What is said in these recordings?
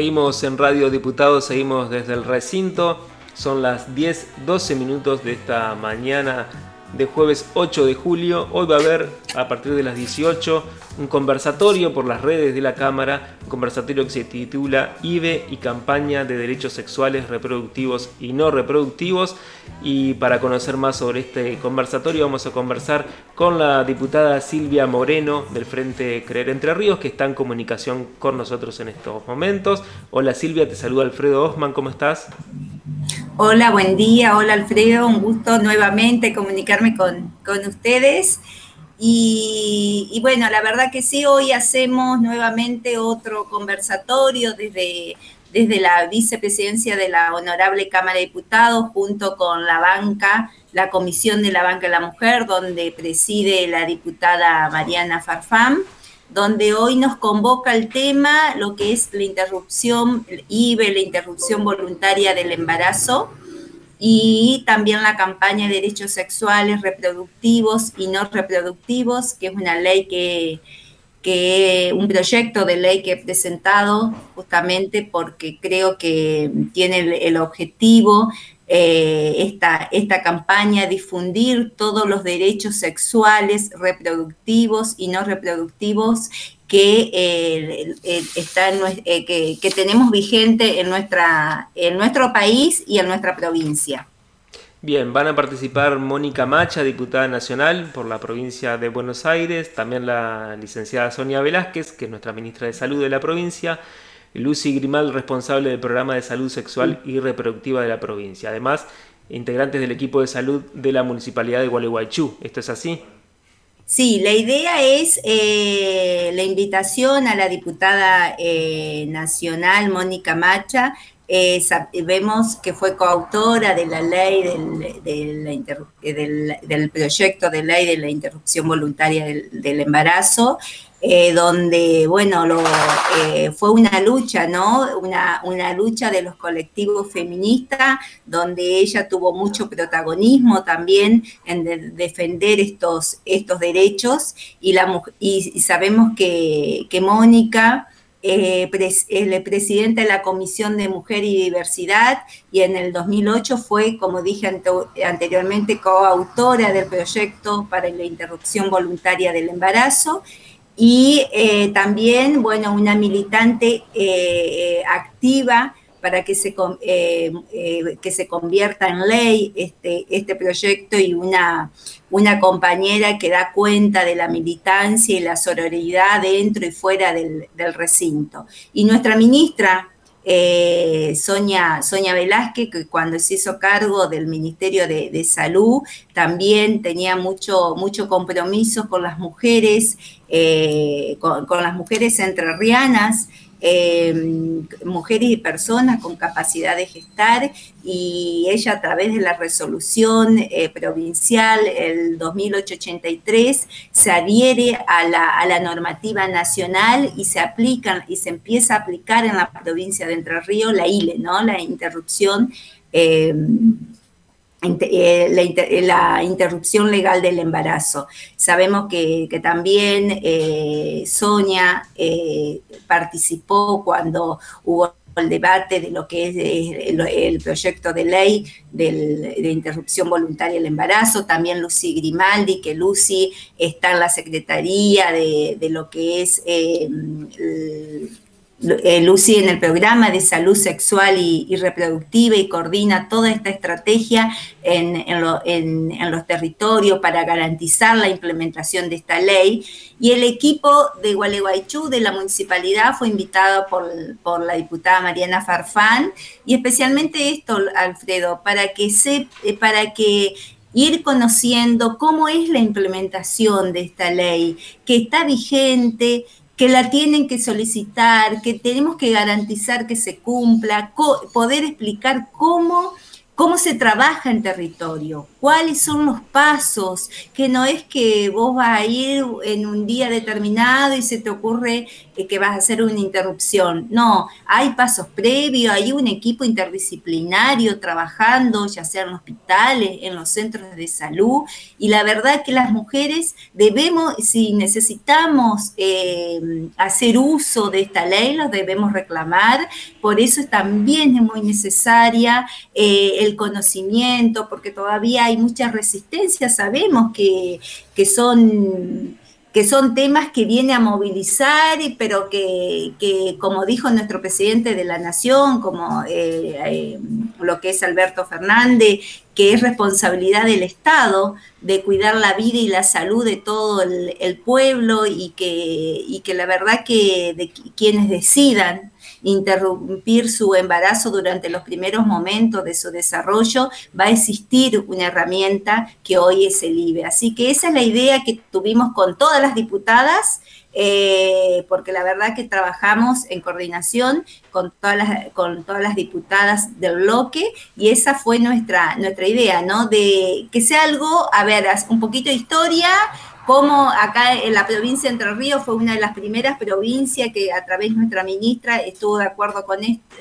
Seguimos en Radio Diputados, seguimos desde el recinto. Son las 10, 12 minutos de esta mañana de jueves 8 de julio. Hoy va a haber, a partir de las 18, un conversatorio por las redes de la Cámara, conversatorio que se titula IBE y campaña de derechos sexuales, reproductivos y no reproductivos. Y para conocer más sobre este conversatorio vamos a conversar con la diputada Silvia Moreno del Frente Creer Entre Ríos, que está en comunicación con nosotros en estos momentos. Hola Silvia, te saluda Alfredo Osman, ¿cómo estás? Hola, buen día. Hola Alfredo, un gusto nuevamente comunicarme con, ustedes. Y, bueno, la verdad que sí, hoy hacemos nuevamente otro conversatorio desde, desde la vicepresidencia de la Honorable Cámara de Diputados junto con la banca, la Comisión de la Banca de la Mujer, donde preside la diputada Mariana Farfán donde hoy nos convoca el tema, lo que es la interrupción, IBE, la interrupción voluntaria del embarazo, y también la campaña de derechos sexuales, reproductivos y no reproductivos, que es una ley que, que un proyecto de ley que he presentado justamente porque creo que tiene el objetivo eh, esta, esta campaña, difundir todos los derechos sexuales, reproductivos y no reproductivos que, eh, eh, que, tenemos vigente en, nuestra, en nuestro país y en nuestra provincia. Bien, van a participar Mónica Macha, diputada nacional por la provincia de Buenos Aires, también la licenciada Sonia Velázquez, que es nuestra ministra de Salud de la provincia, Lucy Grimal, responsable del programa de salud sexual y reproductiva de la provincia. Además, integrantes del equipo de salud de la municipalidad de Gualeguaychú. ¿Esto es así? Sí, la idea es eh, la invitación a la diputada eh, nacional Mónica Macha. Eh, vemos que fue coautora de la ley del, proyecto de ley de la interrupción voluntaria del embarazo eh, donde, bueno, lo, eh, fue una lucha, ¿no? Una, una, lucha de los colectivos feministas, donde ella tuvo mucho protagonismo también en defender estos, estos derechos, y, la, y, sabemos que, que Mónica... Eh, es presidenta de la Comisión de Mujer y Diversidad y en el 2008 fue, como dije anteriormente, coautora del proyecto para la interrupción voluntaria del embarazo y eh, también, bueno, una militante eh, activa para que se, eh, que se convierta en ley este, este proyecto y una, una compañera que da cuenta de la militancia y la sororidad dentro y fuera del recinto. Y nuestra ministra, eh, Sonia, Sonia Velázquez, que cuando se hizo cargo del Ministerio de, Salud, también tenía mucho, mucho compromiso con las mujeres, eh, con, con, las mujeres entrerrianas eh, mujeres y personas con capacidad de gestar y ella a través de la resolución eh, provincial el 2883 se adhiere a la, normativa nacional y se aplica y se empieza a aplicar en la provincia de Entre Ríos la ILE, ¿no? la interrupción eh, eh, eh, la, interrupción legal del embarazo. Sabemos que, también eh, Sonia participó cuando hubo el debate de lo que es el, proyecto de ley de interrupción voluntaria del embarazo, también Lucy Grimaldi, que Lucy está en la Secretaría de, lo que es eh, Lucy en el programa de salud sexual y, reproductiva y coordina toda esta estrategia en, los territorios para garantizar la implementación de esta ley. Y el equipo de Gualeguaychú de la municipalidad fue invitado por, la diputada Mariana Farfán y especialmente esto, Alfredo, para que, se, eh, para que ir conociendo cómo es la implementación de esta ley, que está vigente, que la tienen que solicitar, que tenemos que garantizar que se cumpla, poder explicar cómo, cómo se trabaja en territorio, cuáles son los pasos, que no es que vos vas a ir en un día determinado y se te ocurre eh, que vas a hacer una interrupción. No, hay pasos previos, hay un equipo interdisciplinario trabajando, ya sea en hospitales, en los centros de salud, y la verdad que las mujeres debemos, si necesitamos eh, hacer uso de esta ley, los debemos reclamar, por eso también es muy necesaria eh, el conocimiento, porque todavía hay mucha resistencia, sabemos que, que son que son temas que viene a movilizar, pero que, que, como dijo nuestro presidente de la Nación, como eh, eh, lo que es Alberto Fernández, que es responsabilidad del Estado de cuidar la vida y la salud de todo el, el pueblo y que, y que la verdad que de quienes decidan interrumpir su embarazo durante los primeros momentos de su desarrollo, va a existir una herramienta que hoy es el IBE. Así que esa es la idea que tuvimos con todas las diputadas. Eh, porque la verdad que trabajamos en coordinación con todas, las, con todas las diputadas del bloque y esa fue nuestra, nuestra idea, ¿no? De que sea algo, a ver, un poquito de historia, como acá en la provincia de Entre Ríos fue una de las primeras provincias que a través de nuestra ministra estuvo de acuerdo con,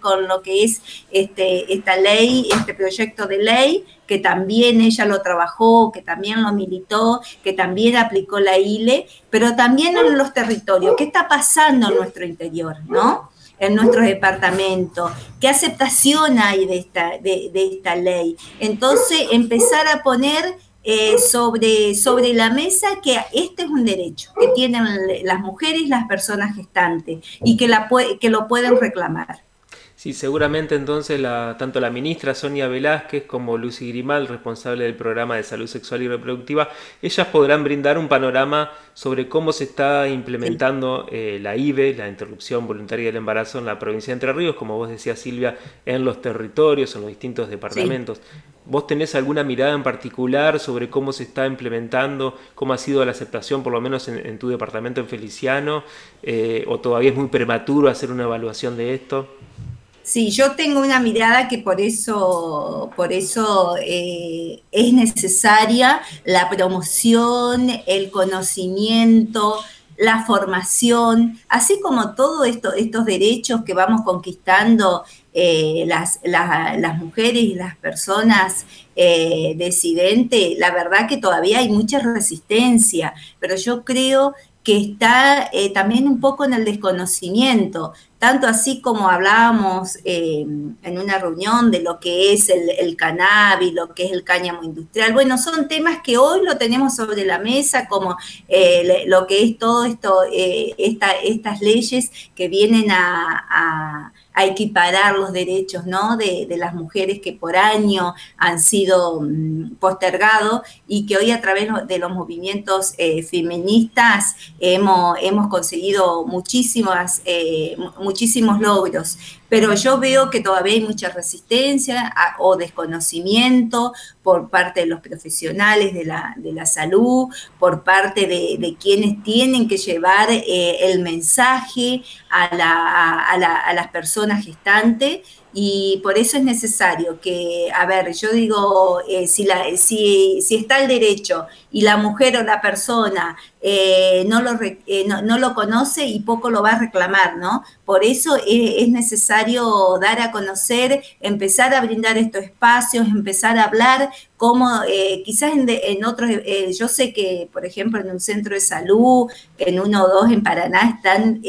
con lo que es este, esta ley, este proyecto de ley, que también ella lo trabajó, que también lo militó, que también aplicó la ILE, pero también en los territorios. ¿Qué está pasando en nuestro interior, no? en nuestro departamento, qué aceptación hay de esta, de esta ley. Entonces, empezar a poner eh, sobre, sobre la mesa que este es un derecho que tienen las mujeres las personas gestantes y que, la, que lo pueden reclamar. Sí, seguramente entonces la, tanto la ministra Sonia Velázquez como Lucy Grimal, responsable del programa de salud sexual y reproductiva, ellas podrán brindar un panorama sobre cómo se está implementando eh, la IVE, la interrupción voluntaria del embarazo en la provincia de Entre Ríos, como vos decías Silvia, en los territorios, en los distintos departamentos. ¿Vos tenés alguna mirada en particular sobre cómo se está implementando, cómo ha sido la aceptación, por lo menos en, tu departamento en Feliciano, eh, o todavía es muy prematuro hacer una evaluación de esto? Sí, yo tengo una mirada que por eso, por eso eh, es necesaria la promoción, el conocimiento, la formación, así como todos esto, estos derechos que vamos conquistando eh, las, mujeres y las personas eh, decidentes, la verdad que todavía hay mucha resistencia, pero yo creo que está eh, también un poco en el desconocimiento, tanto así como hablábamos eh, en una reunión de lo que es el, cannabis, lo que es el cáñamo industrial. Bueno, son temas que hoy lo tenemos sobre la mesa, como eh, lo que es todo esto, estas leyes que vienen a equiparar los derechos ¿no? de, las mujeres que por año han sido mm, postergados y que hoy a través de los movimientos eh, feministas hemos, hemos conseguido muchísimas, eh, muchísimos logros pero yo veo que todavía hay mucha resistencia o desconocimiento por parte de los profesionales de la, de la salud, por parte de, quienes tienen que llevar eh, el mensaje a, la, a, las personas gestantes y por eso es necesario que, a ver, yo digo, eh, si, la, si, está el derecho y la mujer o la persona eh, no, lo, eh, no, lo conoce y poco lo va a reclamar, ¿no? Por eso es, necesario dar a conocer, empezar a brindar estos espacios, empezar a hablar como eh, quizás en, otros, yo sé que, por ejemplo, en un centro de salud, en uno o dos en Paraná, están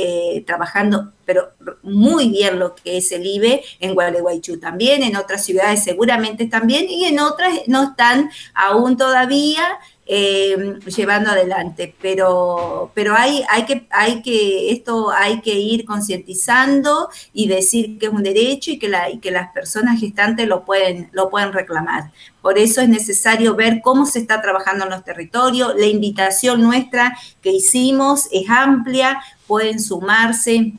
trabajando, pero muy bien lo que es el IBE, en Gualeguaychú también, en otras ciudades seguramente también, y en otras no están aún todavía, eh, llevando adelante. Pero, pero hay, hay, que, hay que, esto hay que ir concientizando y decir que es un derecho y que, la, y que las personas gestantes lo pueden, lo pueden reclamar. Por eso es necesario ver cómo se está trabajando en los territorios. La invitación nuestra que hicimos es amplia, pueden sumarse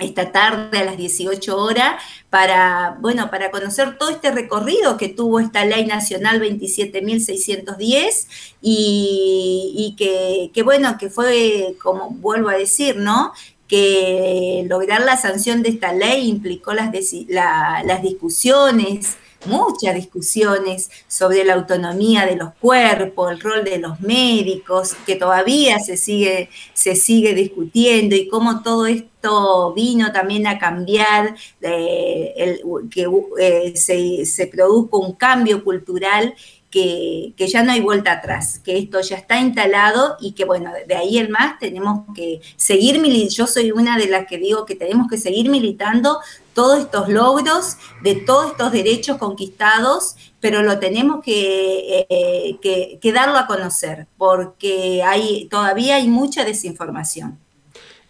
esta tarde a las 18 horas para, bueno, para conocer todo este recorrido que tuvo esta ley nacional 27.610 y, y que, bueno, que fue, como vuelvo a decir, ¿no? que lograr la sanción de esta ley implicó las discusiones, muchas discusiones sobre la autonomía de los cuerpos, el rol de los médicos, que todavía se sigue, se sigue discutiendo y cómo todo esto vino también a cambiar, eh, que eh, se produjo un cambio cultural que, ya no hay vuelta atrás, que esto ya está instalado y que bueno, de ahí en más tenemos que seguir militando, yo soy una de las que digo que tenemos que seguir militando todos estos logros de todos estos derechos conquistados, pero lo tenemos que, eh, que, que darlo a conocer, porque hay, todavía hay mucha desinformación.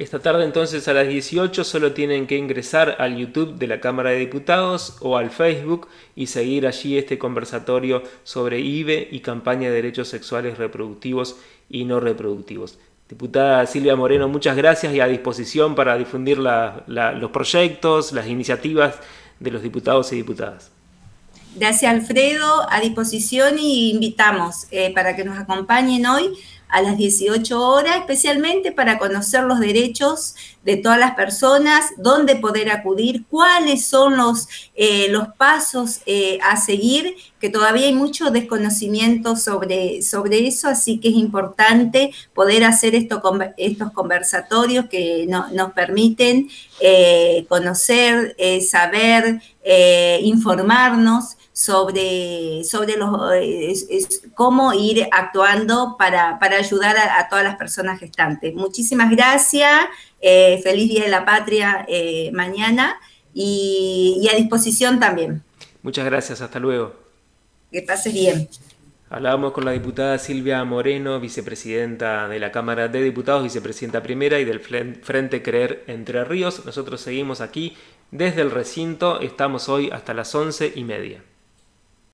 Esta tarde entonces a las 18 solo tienen que ingresar al YouTube de la Cámara de Diputados o al Facebook y seguir allí este conversatorio sobre IBE y campaña de derechos sexuales reproductivos y no reproductivos. Diputada Silvia Moreno, muchas gracias y a disposición para difundir los proyectos, las iniciativas de los diputados y diputadas. Gracias Alfredo, a disposición y invitamos eh, para que nos acompañen hoy a las 18 horas, especialmente para conocer los derechos de todas las personas, dónde poder acudir, cuáles son los, eh, los pasos eh, a seguir, que todavía hay mucho desconocimiento sobre, sobre eso, así que es importante poder hacer esto, estos conversatorios que nos permiten eh, conocer, saber, informarnos sobre, sobre los, cómo ir actuando para, ayudar a, todas las personas gestantes. Muchísimas gracias, eh, feliz Día de la Patria eh, mañana y, a disposición también. Muchas gracias, hasta luego. Que pases bien. Hablábamos con la diputada Silvia Moreno, vicepresidenta de la Cámara de Diputados, vicepresidenta primera y del Frente Creer Entre Ríos. Nosotros seguimos aquí desde el recinto, estamos hoy hasta las once y media.